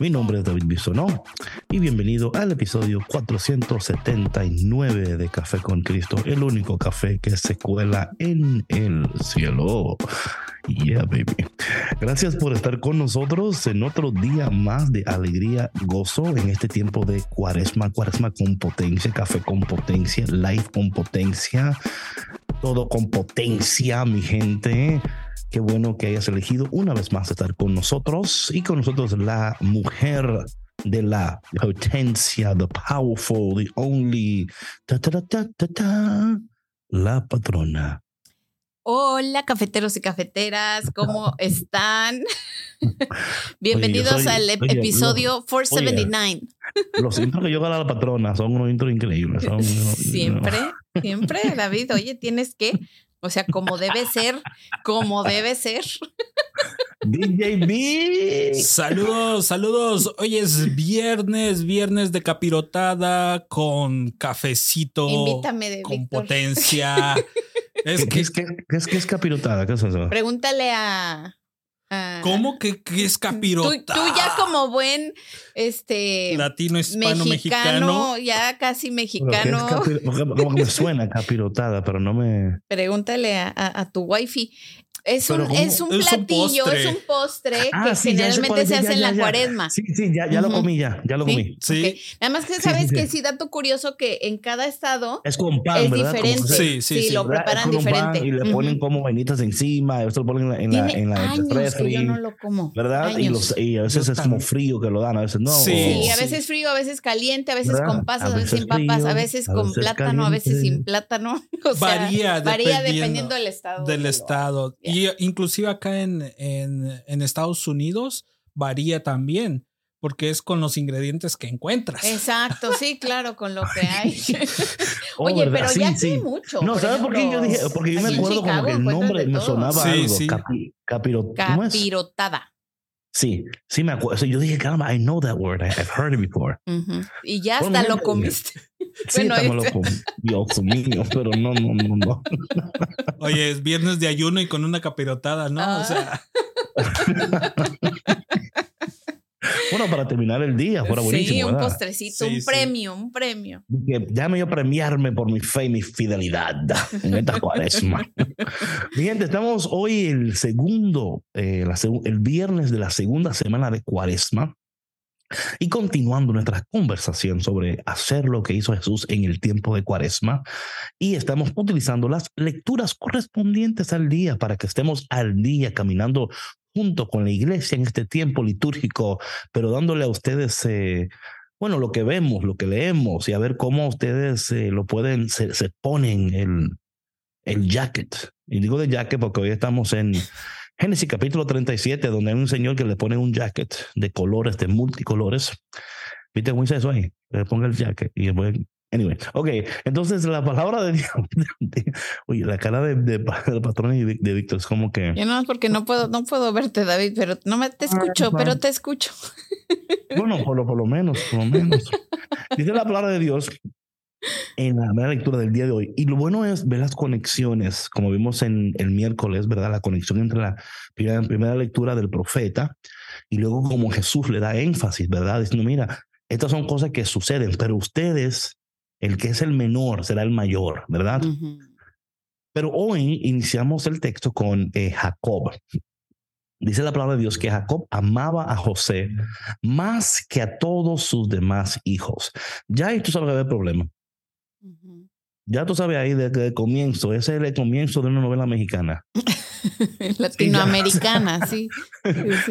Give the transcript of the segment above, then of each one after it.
Mi nombre es David Bisonó y bienvenido al episodio 479 de Café con Cristo, el único café que se cuela en el cielo. Yeah, baby. Gracias por estar con nosotros en otro día más de alegría, gozo en este tiempo de cuaresma, cuaresma con potencia, café con potencia, live con potencia todo con potencia, mi gente. Qué bueno que hayas elegido una vez más estar con nosotros y con nosotros la mujer de la potencia, the powerful, the only, la patrona. Hola, cafeteros y cafeteras, ¿cómo están? Bienvenidos al episodio 479. los intros que yo hago a la patrona son unos intros increíbles. siempre, siempre, David. Oye, tienes que, o sea, como debe ser, como debe ser. DJB. Saludos, saludos. Hoy es viernes, viernes de capirotada con cafecito. Invítame de Con potencia. Es ¿Qué, que, es, ¿qué, es, capirotada? ¿Qué es eso? Pregúntale a. ¿Cómo que, es capirotada? Tú, ya como buen este latino, hispano, mexicano, ya casi mexicano. Como que me suena capirotada, pero no me. Pregúntale a, a, a tu wifi. Es un, es un platillo, es un postre, ah, que generalmente se hace en la cuaresma. Sí, sí, ya, ya lo comí, ya, ya lo comí. Sí. Nada más que sabes que sí, dato curioso que en cada estado es con pan, es ¿verdad? diferente. Sí, sí, sí, lo preparan diferente. y le ponen como vainitas encima, esto lo ponen en la, en la, en la que yo no lo como. ¿Verdad? Y, los, y, a veces es como frío que lo dan, a veces no. Sí, a veces frío, a veces caliente, a veces con pasas, a veces, sin papas, a veces con plátano, a veces sin plátano. varía, varía dependiendo del estado. Del estado. Y inclusive acá en, en, Estados Unidos varía también porque es con los ingredientes que encuentras. Exacto, sí, claro, con lo que hay. Oye, pero ya sí. mucho. No, ¿sabes por qué yo dije? Porque yo me acuerdo como que el nombre me sonaba algo. Capi, capirotada. Sí, sí me acuerdo. yo dije, caramba, I know that word. I've heard it before. Y ya hasta lo comiste. Sí, bueno, me lo comí. Dios mío, pero no, no, no, no. Oye, es viernes de ayuno y con una capirotada, ¿no? O sea. Bueno, para terminar el día, fuera buenísimo. Sí, un postrecito, un premio, un premio. Déjame yo premiarme por mi fe y mi fidelidad en esta cuaresma. mi gente, estamos hoy el segundo, eh, el viernes de la segunda semana de cuaresma. Y continuando nuestra conversación sobre hacer lo que hizo Jesús en el tiempo de Cuaresma, y estamos utilizando las lecturas correspondientes al día para que estemos al día caminando junto con la iglesia en este tiempo litúrgico, pero dándole a ustedes, eh, bueno, lo que vemos, lo que leemos y a ver cómo ustedes eh, lo pueden, se, se ponen el, el jacket. Y digo de jacket porque hoy estamos en Génesis capítulo 37, donde hay un señor que le pone un jacket de colores, de multicolores. ¿Viste cómo dice eso ahí? Le ponga el jacket y después Anyway, ok, entonces la palabra de Dios, oye, la cara de, de, patrón y de, Víctor es como que... Yo no, porque no puedo, no puedo verte, David, pero no me te escucho, pero te escucho. Bueno, por lo, por lo menos, por lo menos. Dice la palabra de Dios en la primera lectura del día de hoy. Y lo bueno es ver las conexiones, como vimos en el miércoles, ¿verdad? La conexión entre la primera, primera lectura del profeta y luego como Jesús le da énfasis, ¿verdad? Diciendo, mira, estas son cosas que suceden, pero ustedes el que es el menor será el mayor, ¿verdad? Pero hoy iniciamos el texto con eh, Jacob. dice la palabra de Dios que Jacob amaba a José más que a todos sus demás hijos. Ya ahí tú sabes que Ya tú sabes ahí desde el comienzo, ese es el comienzo de una novela mexicana. Latinoamericana, sí.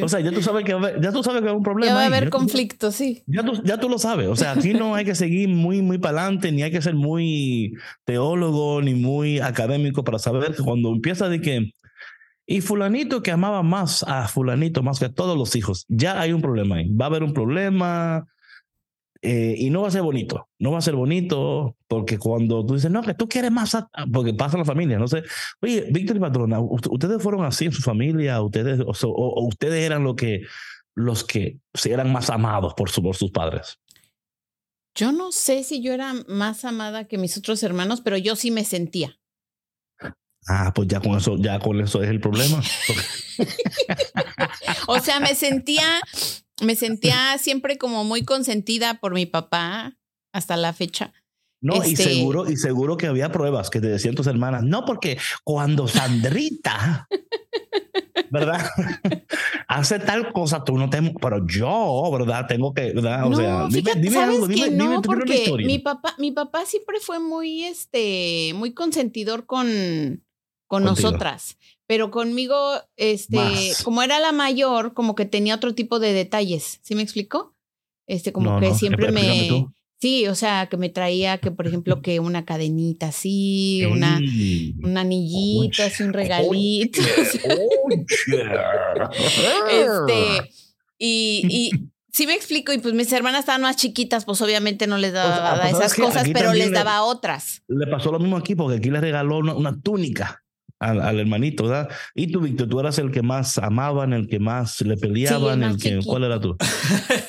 O sea, ya tú sabes que ya tú sabes que hay un problema. Ya va a haber conflicto, sí. Ya tú, ya tú lo sabes. O sea, aquí no hay que seguir muy, muy para adelante, ni hay que ser muy teólogo, ni muy académico para saber que cuando empieza de que y fulanito que amaba más a fulanito más que a todos los hijos, ya hay un problema ahí. Va a haber un problema eh, y no va a ser bonito. No va a ser bonito porque cuando tú dices, no, que tú quieres más, porque pasa en la familia, no sé. Oye, Víctor y Patrona, ¿ustedes fueron así en su familia? ¿Ustedes, o, ustedes eran lo que, los que eran más amados por, su, por sus padres? Yo no sé si yo era más amada que mis otros hermanos, pero yo sí me sentía. Ah, pues ya con eso, ya con eso es el problema. o sea, me sentía, me sentía siempre como muy consentida por mi papá hasta la fecha. No, y este seguro, y seguro que había pruebas que te decían tus hermanas, no, porque cuando Sandrita, ¿verdad? Hace tal cosa, tú no te, pero yo, ¿verdad? Tengo que, ¿verdad? O sea, dime, dime algo, dime, no, porque mi papá, mi papá siempre fue muy, este, muy consentidor con, con nosotras. Pero conmigo, este, como era la mayor, como que tenía otro tipo de detalles. ¿Sí me explicó? Este, como que siempre me. Sí, o sea, que me traía que, por ejemplo, que una cadenita así, una, un anillito, así, un regalito. este, y, y sí me explico, y pues mis hermanas estaban más chiquitas, pues obviamente no les daba pues, esas cosas, pero les daba otras. Le pasó lo mismo aquí, porque aquí les regaló una túnica al, hermanito, ¿verdad? Y tú, Víctor, tú eras el que más amaban, el que más le peleaban, el que, ¿cuál era tú?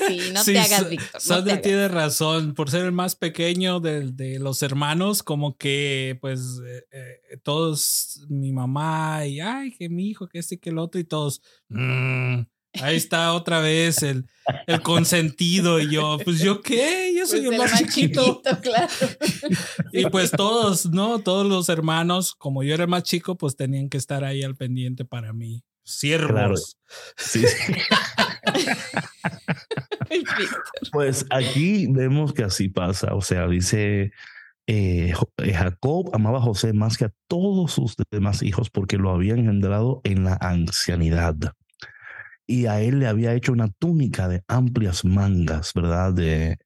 Sí, no te hagas, Víctor. Sandra tiene razón, por ser el más pequeño de, de los hermanos, como que, pues, eh, eh, todos, mi mamá, y ay, que mi hijo, que este y que el otro, y todos, mmm, Ahí está otra vez el, el consentido y yo, pues yo qué, yo soy pues el más, chiquito. claro. Y pues todos, ¿no? Todos los hermanos, como yo era más chico, pues tenían que estar ahí al pendiente para mí. Siervos. Sí. pues aquí vemos que así pasa. O sea, dice eh, eh, Jacob amaba a José más que a todos sus demás hijos porque lo había engendrado en la ancianidad y a él le había hecho una túnica de amplias mangas, ¿verdad? De...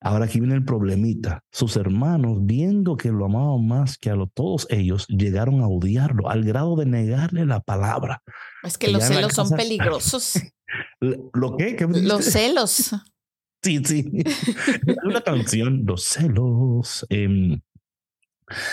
Ahora aquí viene el problemita. Sus hermanos, viendo que lo amaban más que a lo, todos ellos, llegaron a odiarlo al grado de negarle la palabra. Es que los celos son peligrosos. ¿Lo qué? Los celos. Sí, sí. una canción, los celos. Em,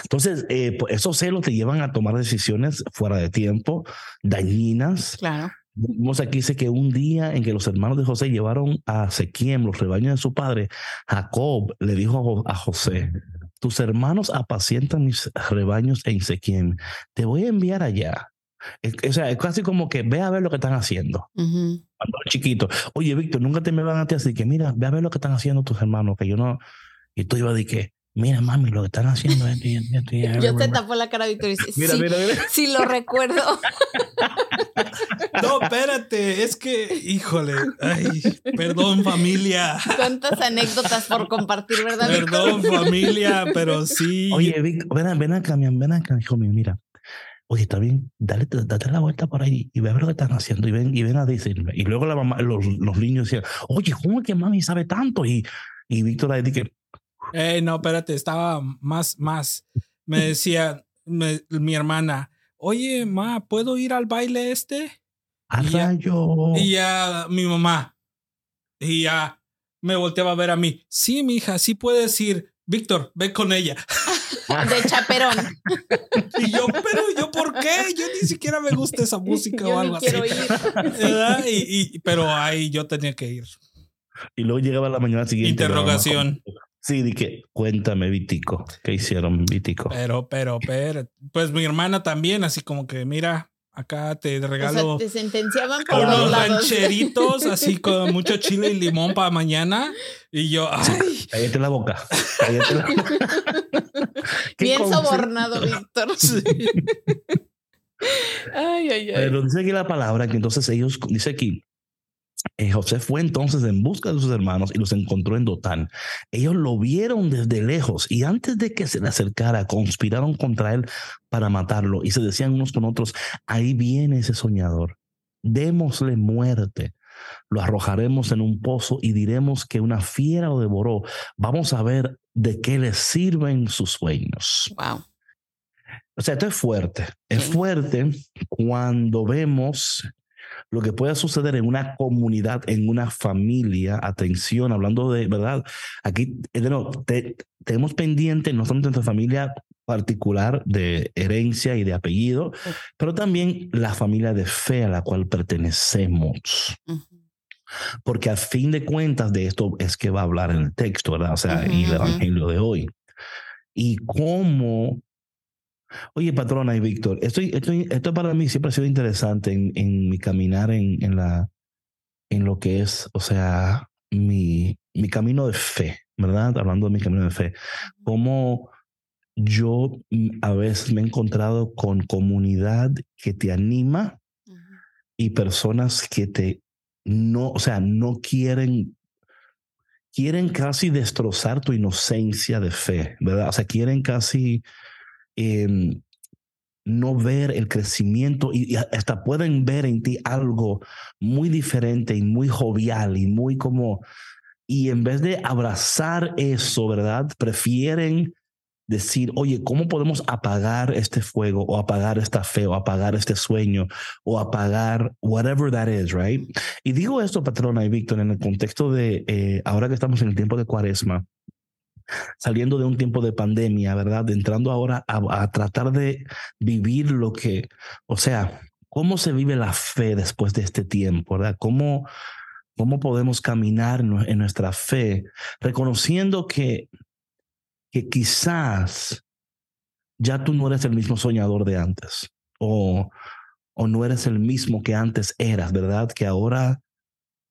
entonces, eh, pues, esos celos te llevan a tomar decisiones fuera de tiempo, dañinas. Claro. Vemos aquí dice que un día en que los hermanos de José llevaron a Sequiem los rebaños de su padre, Jacob le dijo a José, tus hermanos apacientan mis rebaños en Sequiem, te voy a enviar allá. o sea, es casi como que ve a ver lo que están haciendo. Cuando chiquito. Oye, Víctor, nunca te me van a ti así que mira, ve a ver lo que están haciendo tus hermanos, que yo no. Y tú ibas decir que, Mira, mami, lo que están haciendo es Yo te tapo la cara, Víctor. Mira, sí, mira, mira. Sí, lo recuerdo. No, espérate, es que, híjole, ay, perdón, familia. Cuántas anécdotas por compartir, ¿verdad? Perdón, familia, pero sí. Oye, Vic, ven, ven acá, ven acá, hijo mío, mira. Oye, está bien, dale, date la vuelta por ahí y ve a ver lo que están haciendo y ven, y ven a decirme. Y luego la mamá, los, los niños decían, oye, ¿cómo es que mami sabe tanto? Y, y Víctor ahí dice, eh, no, espérate, estaba más, más. Me decía mi hermana, oye, ma, ¿puedo ir al baile este? A y ya, y ya mi mamá. Y ya me volteaba a ver a mí. Sí, mi hija, sí puedes ir. Víctor, ve con ella. De chaperón. Y yo, pero yo, ¿por qué? Yo ni siquiera me gusta esa música o algo quiero Ir. Y, pero ahí yo tenía que ir. Y luego llegaba la mañana siguiente. Interrogación. Sí, dije, cuéntame, Vitico, ¿qué hicieron, Vitico? Pero, pero, pero, pues mi hermana también, así como que, mira, acá te regalo. te sentenciaban por unos rancheritos, así con mucho chile y limón para mañana. Y yo, ay. Cállate la boca. Cállate la boca. Bien sobornado, Víctor. Sí. Ay, ay, ay. Pero dice aquí la palabra que entonces ellos, dice aquí, eh, José fue entonces en busca de sus hermanos y los encontró en Dotán. Ellos lo vieron desde lejos y antes de que se le acercara, conspiraron contra él para matarlo y se decían unos con otros, ahí viene ese soñador, démosle muerte. Lo arrojaremos en un pozo y diremos que una fiera lo devoró. Vamos a ver de qué le sirven sus sueños. Wow. O sea, esto es fuerte. Es fuerte cuando vemos lo que puede suceder en una comunidad, en una familia. Atención, hablando de verdad. Aquí eh, de nuevo, te- tenemos pendiente no solamente nuestra familia particular de herencia y de apellido, pero también la familia de fe a la cual pertenecemos. Ujú. Porque a fin de cuentas de esto es que va a hablar en el texto, ¿verdad? O sea, Ujú, y el evangelio de hoy. Y cómo Oye, patrona y Víctor, esto, esto, esto para mí siempre ha sido interesante en, en mi caminar en, en, la, en lo que es, o sea, mi, mi camino de fe, ¿verdad? Hablando de mi camino de fe, cómo yo mm, a veces me he encontrado con comunidad que te anima y personas que te no, o sea, no quieren, quieren casi destrozar tu inocencia de fe, ¿verdad? O sea, quieren casi eh, no ver el crecimiento y, y hasta pueden ver en ti algo muy diferente y muy jovial y muy como, y en vez de abrazar eso, ¿verdad? Prefieren decir, oye, ¿cómo podemos apagar este fuego o apagar esta fe o apagar este sueño o apagar whatever that is, right? Y digo esto, patrona y Víctor, en el contexto de eh, ahora que estamos en el tiempo de cuaresma, saliendo de un tiempo de pandemia, ¿verdad? Entrando ahora a, tratar de vivir lo que, o sea, ¿cómo se vive la fe después de este tiempo, ¿verdad? ¿Cómo, cómo podemos caminar en nuestra fe, reconociendo que, que quizás ya tú no eres el mismo soñador de antes o, o no eres el mismo que antes eras, ¿verdad? Que ahora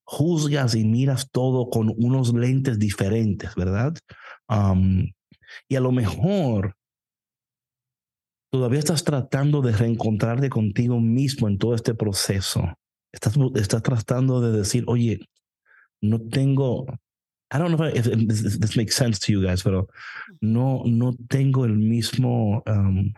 juzgas y miras todo con unos lentes diferentes, ¿verdad? Um, y a lo mejor todavía estás tratando de reencontrarte contigo mismo en todo este proceso. Estás, estás tratando de decir, oye, no tengo, I don't know if, this makes sense to you guys, pero no, no tengo el mismo, um,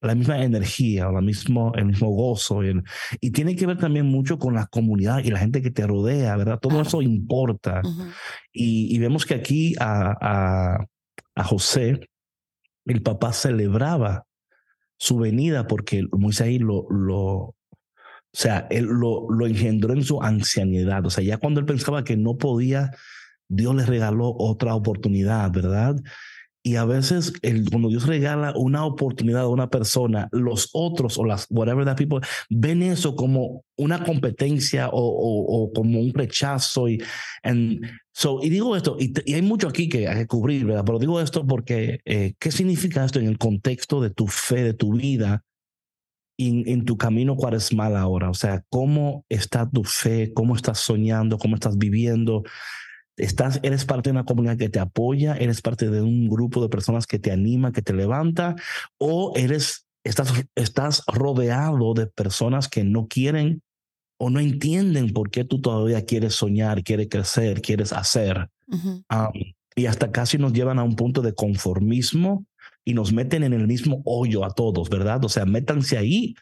la misma energía o la mismo, el mismo gozo. Y, y, tiene que ver también mucho con la comunidad y la gente que te rodea, ¿verdad? Todo claro. eso importa. Uh -huh. y, y, vemos que aquí a, a, a, José, el papá celebraba su venida porque Moisés lo, lo, o sea, él lo, lo engendró en su ancianidad. O sea, ya cuando él pensaba que no podía, Dios le regaló otra oportunidad, ¿verdad? Y a veces el, cuando Dios regala una oportunidad a una persona, los otros o las whatever that people ven eso como una competencia o, o, o como un rechazo. Y, and so, y digo esto, y, y, hay mucho aquí que hay que cubrir, ¿verdad? Pero digo esto porque, eh, ¿qué significa esto en el contexto de tu fe, de tu vida? En, en, tu camino cuaresmal ahora, o sea, cómo está tu fe, cómo estás soñando, cómo estás viviendo, Estás, eres parte de una comunidad que te apoya, eres parte de un grupo de personas que te anima, que te levanta, o eres, estás, estás rodeado de personas que no quieren o no entienden por qué tú todavía quieres soñar, quieres crecer, quieres hacer. Uh -huh. um, y hasta casi nos llevan a un punto de conformismo y nos meten en el mismo hoyo a todos, ¿verdad? O sea, métanse ahí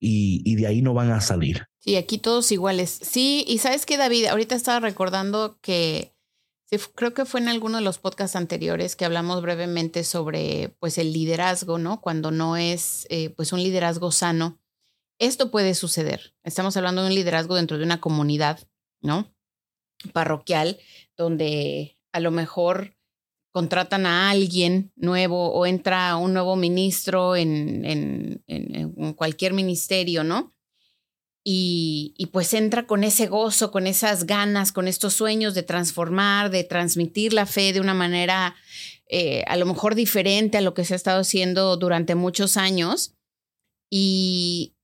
y, y de ahí no van a salir. Sí, aquí todos iguales. Sí, y sabes que David, ahorita estaba recordando que creo que fue en alguno de los podcasts anteriores que hablamos brevemente sobre pues el liderazgo, ¿no? Cuando no es eh, pues un liderazgo sano. Esto puede suceder. Estamos hablando de un liderazgo dentro de una comunidad, ¿no? Parroquial, donde a lo mejor contratan a alguien nuevo o entra un nuevo ministro en, en, en, en cualquier ministerio, ¿no? Y, pues entra con ese gozo, con esas ganas, con estos sueños de transformar, de transmitir la fe de una manera eh, a lo mejor diferente a lo que se ha estado haciendo durante muchos años. Y,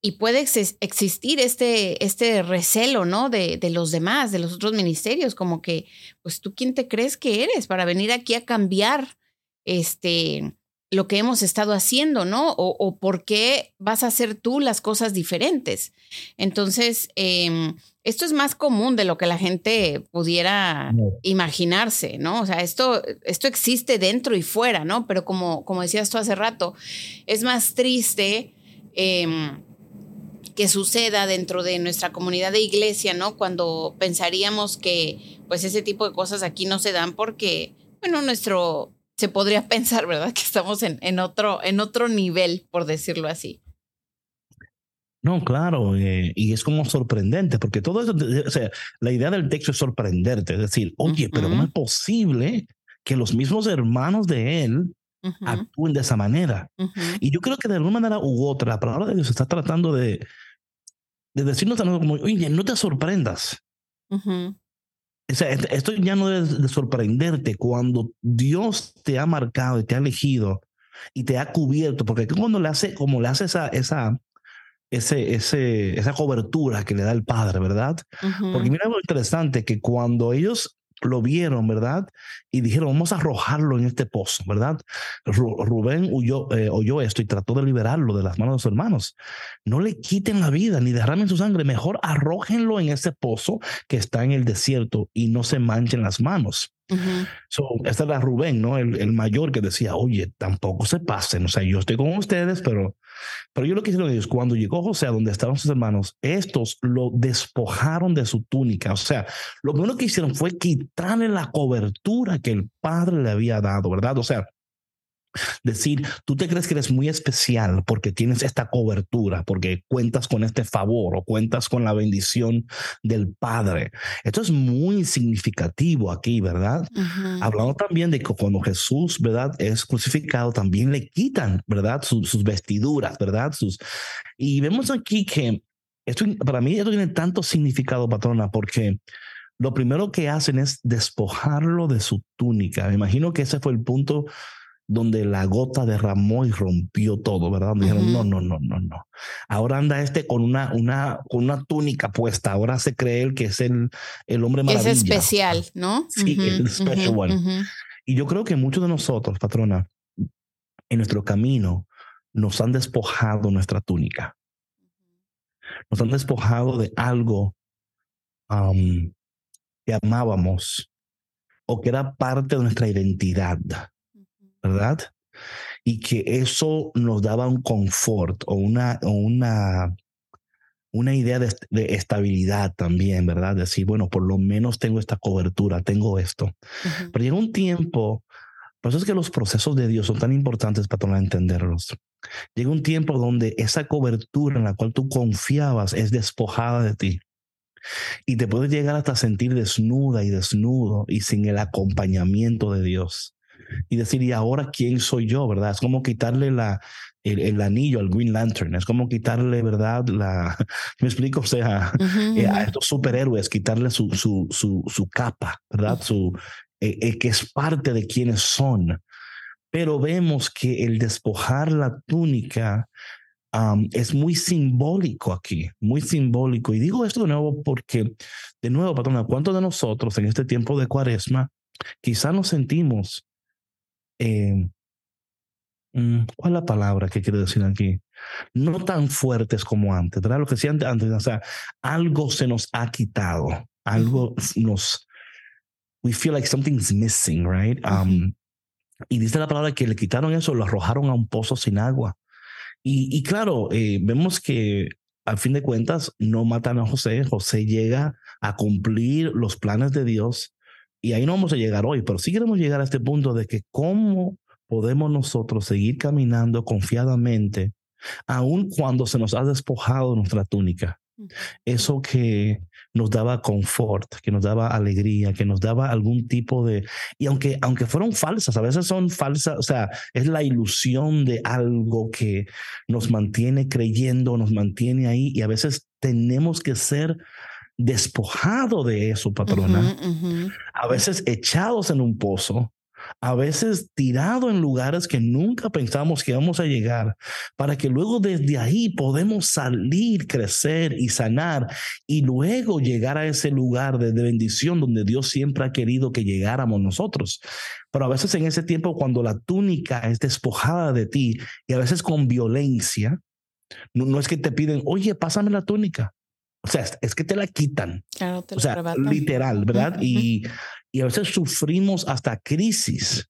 y puede ex existir este, este recelo, ¿no? De, de, los demás, de los otros ministerios, como que, pues tú quién te crees que eres para venir aquí a cambiar este, lo que hemos estado haciendo, ¿no? O, por qué vas a hacer tú las cosas diferentes. Entonces, em, esto es más común de lo que la gente pudiera imaginarse, ¿no? O sea, esto, esto existe dentro y fuera, ¿no? Pero como, como decías tú hace rato, es más triste em, que suceda dentro de nuestra comunidad de iglesia, ¿no? Cuando pensaríamos que pues ese tipo de cosas aquí no se dan porque, bueno, nuestro, se podría pensar, ¿verdad? Que estamos en, en, otro, en otro nivel, por decirlo así. No, claro, eh, y es como sorprendente, porque todo eso, o sea, la idea del texto es sorprenderte, es decir, oye, pero ¿cómo es posible que los mismos hermanos de él actúen de esa manera? Y yo creo que de alguna manera u otra, la palabra de Dios está tratando de, de decirnos como, oye, no te sorprendas. O sea, esto ya no debe de sorprenderte cuando Dios te ha marcado y te ha elegido y te ha cubierto, porque cuando le hace, como le hace esa, esa, ese, ese, esa cobertura que le da el Padre, ¿verdad? Porque mira algo interesante, que cuando ellos lo vieron, ¿verdad? Y dijeron, vamos a arrojarlo en este pozo, ¿verdad? Rubén huyó, eh, oyó esto y trató de liberarlo de las manos de sus hermanos. No le quiten la vida ni derramen su sangre, mejor arrójenlo en ese pozo que está en el desierto y no se manchen las manos. so, esta era Rubén, ¿no? El, el, mayor que decía, oye, tampoco se pasen, o sea, yo estoy con ustedes, pero pero yo lo que hicieron ellos, cuando llegó José a donde estaban sus hermanos, estos lo despojaron de su túnica. O sea, lo primero que hicieron fue quitarle la cobertura que el padre le había dado, ¿verdad? O sea, Decir, tú te crees que eres muy especial porque tienes esta cobertura, porque cuentas con este favor o cuentas con la bendición del Padre. Esto es muy significativo aquí, ¿verdad? Hablando también de que cuando Jesús, ¿verdad? Es crucificado, también le quitan, ¿verdad? Sus, vestiduras, ¿verdad? Sus... Y vemos aquí que esto, para mí esto tiene tanto significado, patrona, porque lo primero que hacen es despojarlo de su túnica. Me imagino que ese fue el punto donde la gota derramó y rompió todo, ¿verdad? dijeron, no, no, no, no, no. Ahora anda este con una, una, con una túnica puesta. Ahora se cree él que es el, el hombre maravilla. Es especial, ¿no? Sí, el special one. Y yo creo que muchos de nosotros, patrona, en nuestro camino, nos han despojado nuestra túnica. Nos han despojado de algo que amábamos o que era parte de nuestra identidad ¿verdad? Y que eso nos daba un confort o una, una, una idea de, estabilidad también, ¿verdad? Decir, bueno, por lo menos tengo esta cobertura, tengo esto. Pero llega un tiempo, por eso es que los procesos de Dios son tan importantes para entenderlos. Llega un tiempo donde esa cobertura en la cual tú confiabas es despojada de ti. Y te puedes llegar hasta sentir desnuda y desnudo y sin el acompañamiento de Dios y decir, ¿y ahora quién soy yo? ¿Verdad? Es como quitarle la, el, anillo al Green Lantern, es como quitarle, ¿verdad? La, me explico, o sea, eh, a estos superhéroes, quitarle su, su, su, su capa, ¿verdad? Su, eh, eh, que es parte de quienes son. Pero vemos que el despojar la túnica es muy simbólico aquí, muy simbólico. Y digo esto de nuevo porque, de nuevo, patrona, ¿cuántos de nosotros en este tiempo de cuaresma quizá nos sentimos eh, ¿cuál es la palabra que quiero decir aquí? No tan fuertes como antes, ¿verdad? Lo que decía antes, o sea, algo se nos ha quitado, algo nos, we feel like something's missing, right? Um, y dice la palabra que le quitaron eso, lo arrojaron a un pozo sin agua. Y, y claro, eh, vemos que al fin de cuentas no matan a José, José llega a cumplir los planes de Dios y ahí no vamos a llegar hoy, pero sí queremos llegar a este punto de que cómo podemos nosotros seguir caminando confiadamente, aun cuando se nos ha despojado nuestra túnica. Eso que nos daba confort, que nos daba alegría, que nos daba algún tipo de... Y aunque, aunque fueron falsas, a veces son falsas, o sea, es la ilusión de algo que nos mantiene creyendo, nos mantiene ahí y a veces tenemos que ser despojado de eso, patrona, a veces echados en un pozo a veces tirado en lugares que nunca pensamos que vamos a llegar, para que luego desde ahí podemos salir, crecer y sanar y luego llegar a ese lugar de, bendición donde Dios siempre ha querido que llegáramos nosotros. Pero a veces en ese tiempo cuando la túnica es despojada de ti y a veces con violencia, no, es que te piden, oye, pásame la túnica. O sea, es, que te la quitan. Claro, te o sea, literal, ¿verdad? y, y a veces sufrimos hasta crisis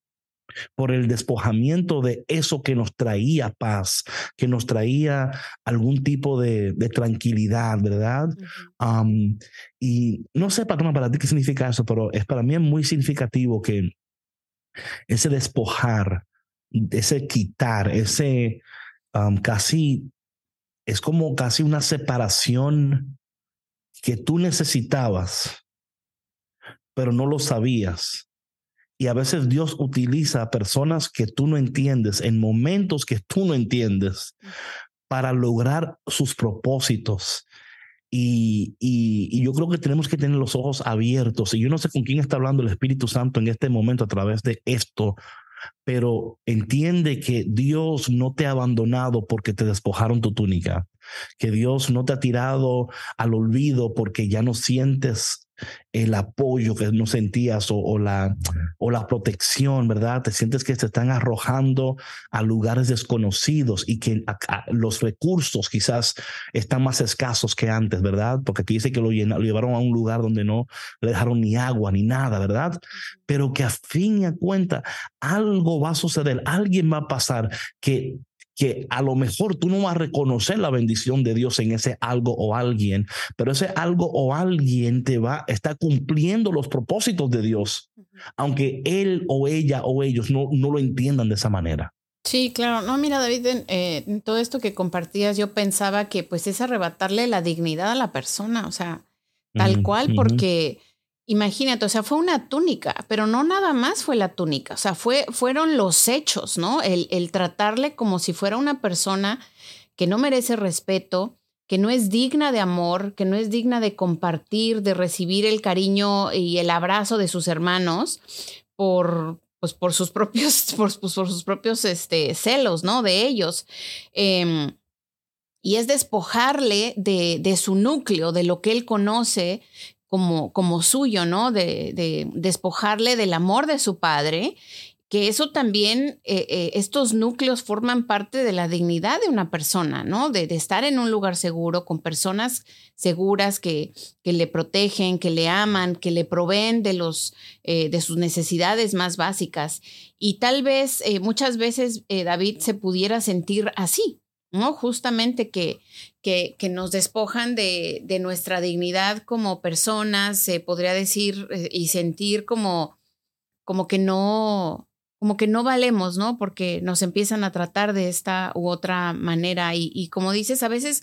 por el despojamiento de eso que nos traía paz, que nos traía algún tipo de, tranquilidad, ¿verdad? y no sé, para, para ti qué significa eso, pero es para mí es muy significativo que ese despojar, ese quitar, ese casi, es como casi una separación que tú necesitabas pero no lo sabías. Y a veces Dios utiliza a personas que tú no entiendes en momentos que tú no entiendes para lograr sus propósitos. Y, y, yo creo que tenemos que tener los ojos abiertos. Y yo no sé con quién está hablando el Espíritu Santo en este momento a través de esto, pero entiende que Dios no te ha abandonado porque te despojaron tu túnica, que Dios no te ha tirado al olvido porque ya no sientes el apoyo que no sentías o, la, o la protección, ¿verdad? Te sientes que te están arrojando a lugares desconocidos y que los recursos quizás están más escasos que antes, ¿verdad? Porque aquí dice que lo, lo llevaron a un lugar donde no le dejaron ni agua ni nada, ¿verdad? Pero que a fin y a cuenta algo va a suceder, alguien va a pasar que que a lo mejor tú no vas a reconocer la bendición de Dios en ese algo o alguien, pero ese algo o alguien te va, está cumpliendo los propósitos de Dios, aunque él o ella o ellos no, no lo entiendan de esa manera. Sí, claro. No, mira, David, eh, en, todo esto que compartías, yo pensaba que pues es arrebatarle la dignidad a la persona, o sea, tal cual, porque Imagínate, o sea, fue una túnica, pero no nada más fue la túnica, o sea, fue, fueron los hechos, ¿no? El, tratarle como si fuera una persona que no merece respeto, que no es digna de amor, que no es digna de compartir, de recibir el cariño y el abrazo de sus hermanos por, pues, por sus propios, por, pues, por sus propios este, celos, ¿no? De ellos. Em, y es despojarle de, de, su núcleo, de lo que él conoce, como, como suyo, ¿no? De, de, despojarle del amor de su padre, que eso también, eh, eh, estos núcleos forman parte de la dignidad de una persona, ¿no? De, estar en un lugar seguro, con personas seguras que, que, le protegen, que le aman, que le proveen de, los, eh, de sus necesidades más básicas. Y tal vez, muchas veces, David se pudiera sentir así, ¿no? Justamente que, que, nos despojan de, nuestra dignidad como personas, se podría decir eh, y sentir como, como que no, como que no valemos, ¿no? Porque nos empiezan a tratar de esta u otra manera. Y, como dices, a veces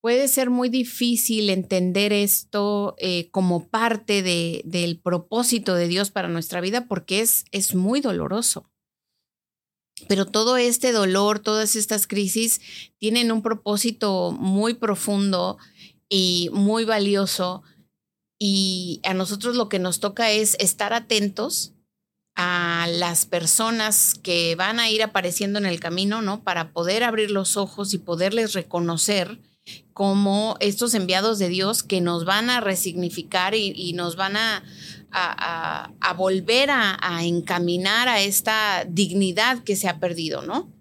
puede ser muy difícil entender esto eh, como parte de, del propósito de Dios para nuestra vida porque es, es muy doloroso. Pero todo este dolor, todas estas crisis tienen un propósito muy profundo y muy valioso. Y a nosotros lo que nos toca es estar atentos a las personas que van a ir apareciendo en el camino, ¿no? Para poder abrir los ojos y poderles reconocer como estos enviados de Dios que nos van a resignificar y nos van a, a, volver a, encaminar a esta dignidad que se ha perdido, ¿no?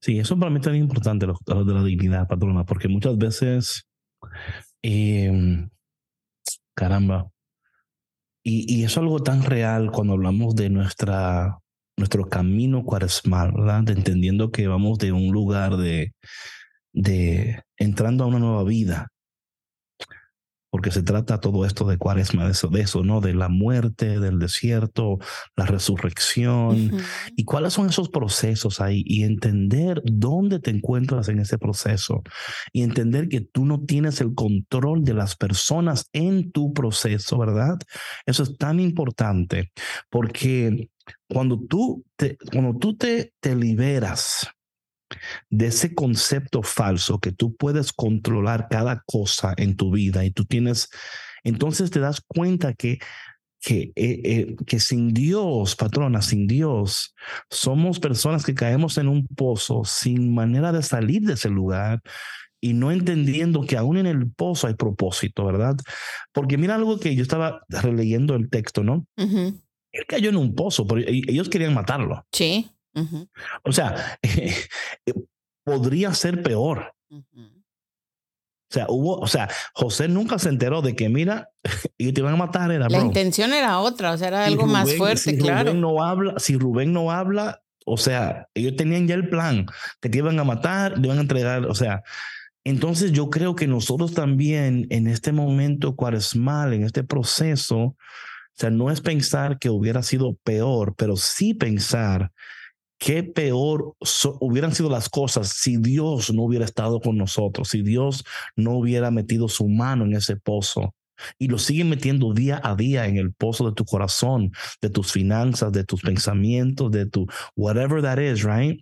Sí, eso para mí es tan importante, lo, de la dignidad, patrona, porque muchas veces, em, caramba, y, y, es algo tan real cuando hablamos de nuestra, nuestro camino cuaresmal, ¿verdad? entendiendo que vamos de un lugar de, de entrando a una nueva vida, porque se trata todo esto de cuaresma, de eso, de eso, ¿no? De la muerte, del desierto, la resurrección, y cuáles son esos procesos ahí, y entender dónde te encuentras en ese proceso, y entender que tú no tienes el control de las personas en tu proceso, ¿verdad? Eso es tan importante, porque cuando tú te, cuando tú te, te liberas, de ese concepto falso que tú puedes controlar cada cosa en tu vida y tú tienes, entonces te das cuenta que que, eh, eh, que sin Dios, patrona, sin Dios, somos personas que caemos en un pozo sin manera de salir de ese lugar y no entendiendo que aún en el pozo hay propósito, ¿verdad? Porque mira algo que yo estaba releyendo el texto, ¿no? Él cayó en un pozo, pero ellos querían matarlo. Sí. O sea, podría ser peor. O sea, hubo, o sea, José nunca se enteró de que, mira, ellos te iban a matar. Era, La intención era otra, o sea, era algo más fuerte, si claro. Rubén no habla, si Rubén no habla, o sea, ellos tenían ya el plan, que te iban a matar, te iban a entregar, o sea, entonces yo creo que nosotros también en este momento cuaresmal, en este proceso, o sea, no es pensar que hubiera sido peor, pero sí pensar qué peor hubieran sido las cosas si Dios no hubiera estado con nosotros, si Dios no hubiera metido su mano en ese pozo. Y lo sigue metiendo día a día en el pozo de tu corazón, de tus finanzas, de tus pensamientos, de tu whatever that is, right?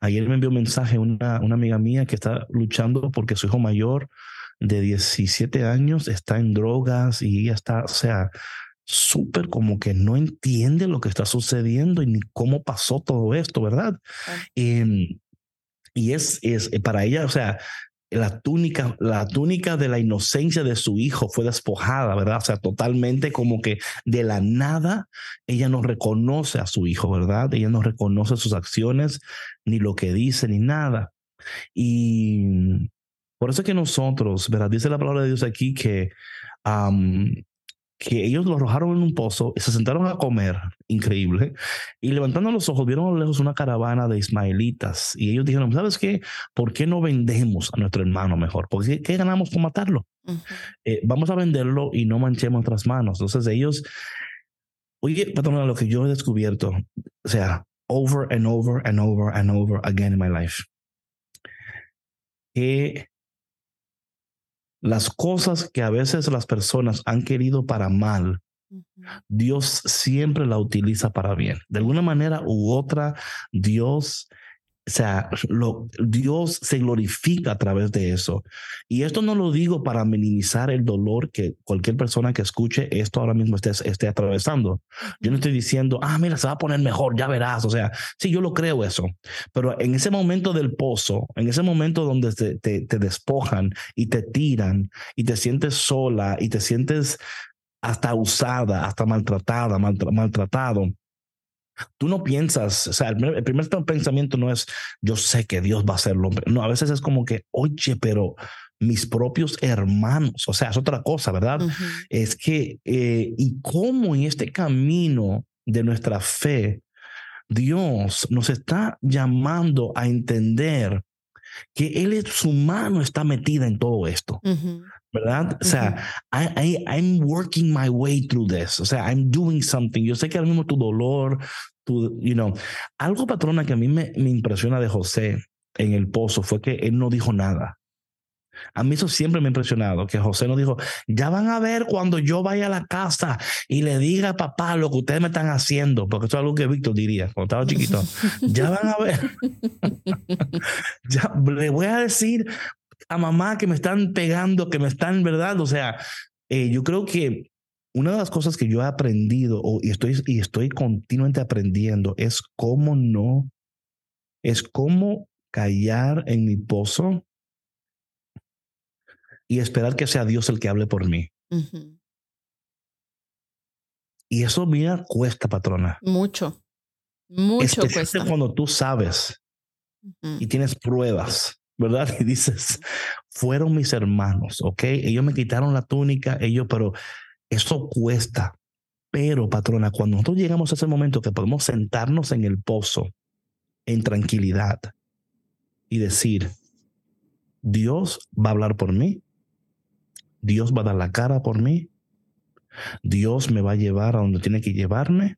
ayer me envió un mensaje una, una amiga mía que está luchando porque su hijo mayor de 17 años está en drogas y ella está, o sea, súper como que no entiende lo que está sucediendo y ni cómo pasó todo esto, ¿verdad? Em, y es, es para ella, o sea, la túnica, la túnica de la inocencia de su hijo fue despojada, ¿verdad? O sea, totalmente como que de la nada ella no reconoce a su hijo, ¿verdad? Ella no reconoce sus acciones, ni lo que dice, ni nada. Y por eso es que nosotros, ¿verdad? Dice la palabra de Dios aquí que que ellos lo arrojaron en un pozo y se sentaron a comer, increíble, y levantando los ojos vieron a lo lejos una caravana de ismaelitas y ellos dijeron, ¿sabes qué? ¿Por qué no vendemos a nuestro hermano mejor? Porque ¿qué ganamos con matarlo? Eh, vamos a venderlo y no manchemos nuestras manos. Entonces ellos, oye, patrón, lo que yo he descubierto, o sea, over and over and over and over again in my life, que las cosas que a veces las personas han querido para mal, Dios siempre la utiliza para bien. De alguna manera u otra, Dios o sea, lo, Dios se glorifica a través de eso. Y esto no lo digo para minimizar el dolor que cualquier persona que escuche esto ahora mismo esté, esté atravesando. Yo no estoy diciendo, ah, mira, se va a poner mejor, ya verás. O sea, sí, yo lo creo eso. Pero en ese momento del pozo, en ese momento donde te, te, despojan y te tiran y te sientes sola y te sientes hasta usada, hasta maltratada, maltratado Tú no piensas, o sea, el, primer pensamiento no es, yo sé que Dios va a hacerlo. No, a veces es como que, oye, pero mis propios hermanos, o sea, es otra cosa, ¿verdad? Es que, eh, y cómo en este camino de nuestra fe, Dios nos está llamando a entender que Él, su mano está metida en todo esto. ¿Verdad? O sea, I, I'm working my way through this. O sea, I'm doing something. Yo sé que ahora mismo tu dolor, tu, you know, algo patrona que a mí me, me impresiona de José en el pozo fue que él no dijo nada. A mí eso siempre me ha impresionado, que José no dijo, ya van a ver cuando yo vaya a la casa y le diga a papá lo que ustedes me están haciendo, porque eso es algo que Víctor diría cuando estaba chiquito. ya van a ver. ya le voy a decir a mamá que me están pegando, que me están, ¿verdad? O sea, eh, yo creo que una de las cosas que yo he aprendido y, estoy, y estoy continuamente aprendiendo es cómo no, es cómo callar en mi pozo y esperar que sea Dios el que hable por mí. Y eso, mira, cuesta, patrona. Mucho. Mucho cuesta. cuando tú sabes y tienes pruebas ¿verdad? Y dices, fueron mis hermanos, ¿ok? Ellos me quitaron la túnica, ellos, pero eso cuesta. Pero, patrona, cuando nosotros llegamos a ese momento que podemos sentarnos en el pozo en tranquilidad y decir, Dios va a hablar por mí, Dios va a dar la cara por mí, Dios me va a llevar a donde tiene que llevarme,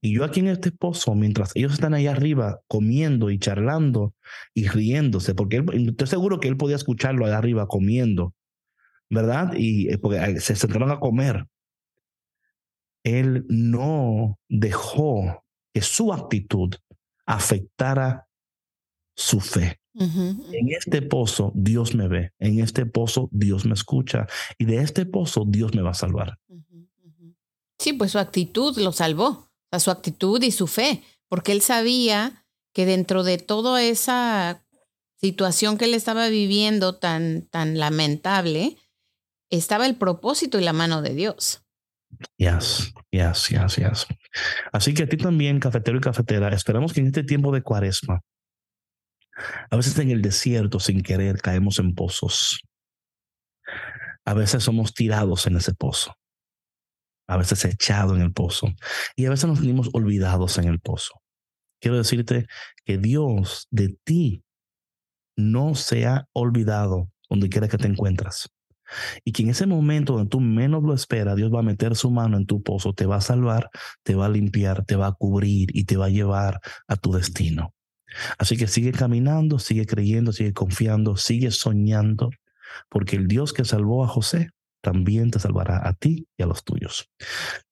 y yo aquí en este pozo, mientras ellos están ahí arriba comiendo y charlando y riéndose, porque él, estoy seguro que él podía escucharlo allá arriba comiendo, ¿verdad? Y eh, porque se sentaron a comer. Él no dejó que su actitud afectara su fe. En este pozo Dios me ve, en este pozo Dios me escucha y de este pozo Dios me va a salvar. Sí, pues su actitud lo salvó, sea, su actitud y su fe, porque él sabía que dentro de toda esa situación que él estaba viviendo tan, tan lamentable, estaba el propósito y la mano de Dios. Yes, yes, yes, yes. Así que a ti también, cafetero y cafetera, esperamos que en este tiempo de cuaresma, a veces en el desierto, sin querer, caemos en pozos. A veces somos tirados en ese pozo. A veces echados en el pozo. Y a veces nos sentimos olvidados en el pozo. Quiero decirte que Dios de ti no se ha olvidado donde quiera que te encuentras. Y que en ese momento donde tú menos lo esperas, Dios va a meter su mano en tu pozo, te va a salvar, te va a limpiar, te va a cubrir y te va a llevar a tu destino. Así que sigue caminando, sigue creyendo, sigue confiando, sigue soñando, porque el Dios que salvó a José también te salvará a ti y a los tuyos.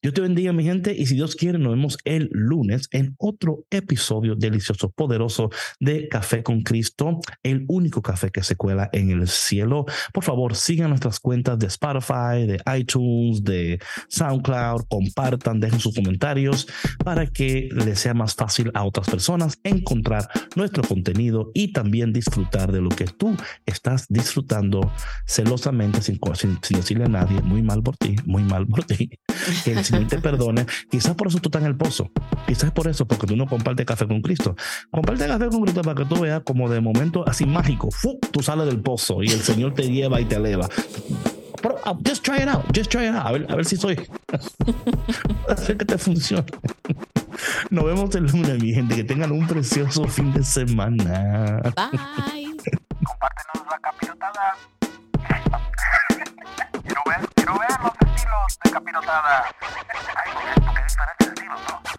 Dios te bendiga, mi gente, y si Dios quiere, nos vemos el lunes en otro episodio delicioso, poderoso de Café con Cristo, el único café que se cuela en el cielo. Por favor, sigan nuestras cuentas de Spotify, de iTunes, de SoundCloud, compartan, dejen sus comentarios para que les sea más fácil a otras personas encontrar nuestro contenido y también disfrutar de lo que tú estás disfrutando celosamente sin, sin, sin decirle a nadie, muy mal por ti, muy mal por ti, que el Señor te perdone. Quizás por eso tú estás en el pozo. Quizás por eso, porque tú no compartes café con Cristo. Comparte café con Cristo para que tú veas como de momento así mágico, ¡fu! tú sales del pozo y el Señor te lleva y te eleva. Pero, uh, just try it out, just try it out. A ver, a ver si soy. hacer que te funcione. Nos vemos el lunes, mi gente. Que tengan un precioso fin de semana. Bye. Compártenos la capirotada vean los estilos de capirotada. Que.